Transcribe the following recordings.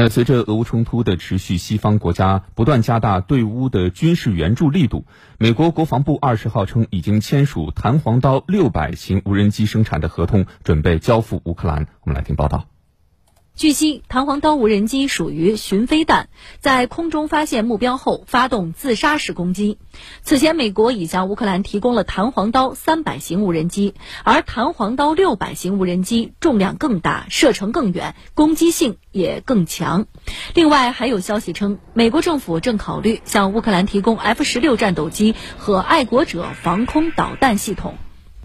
那随着俄乌冲突的持续，西方国家不断加大对乌的军事援助力度。美国国防部二十号称，已经签署弹簧刀六百型无人机生产的合同，准备交付乌克兰。我们来听报道。据悉，弹簧刀无人机属于巡飞弹，在空中发现目标后发动自杀式攻击。此前，美国已向乌克兰提供了弹簧刀三百型无人机，而弹簧刀六百型无人机重量更大，射程更远，攻击性也更强。另外，还有消息称，美国政府正考虑向乌克兰提供 F 十六战斗机和爱国者防空导弹系统。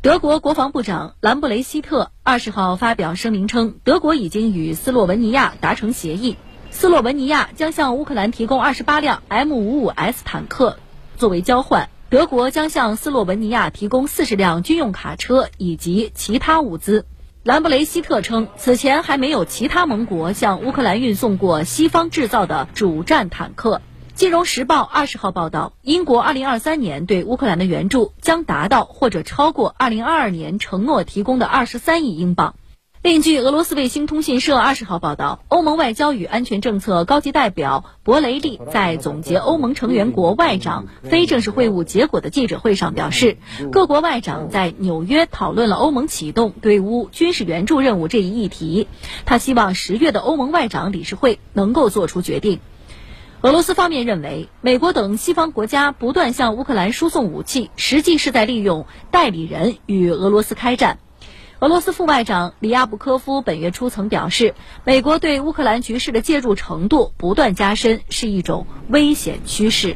德国国防部长兰布雷希特二十号发表声明称，德国已经与斯洛文尼亚达成协议，斯洛文尼亚将向乌克兰提供二十八辆 M55S 坦克作为交换，德国将向斯洛文尼亚提供四十辆军用卡车以及其他物资。兰布雷希特称，此前还没有其他盟国向乌克兰运送过西方制造的主战坦克。金融时报二十号报道，英国二零二三年对乌克兰的援助将达到或者超过二零二二年承诺提供的二十三亿英镑。另据俄罗斯卫星通讯社二十号报道，欧盟外交与安全政策高级代表博雷利在总结欧盟成员国外长非正式会晤结果的记者会上表示，各国外长在纽约讨论了欧盟启动对乌军事援助任务这一议题。他希望十月的欧盟外长理事会能够做出决定。俄罗斯方面认为，美国等西方国家不断向乌克兰输送武器，实际是在利用代理人与俄罗斯开战。俄罗斯副外长里亚布科夫本月初曾表示，美国对乌克兰局势的介入程度不断加深，是一种危险趋势。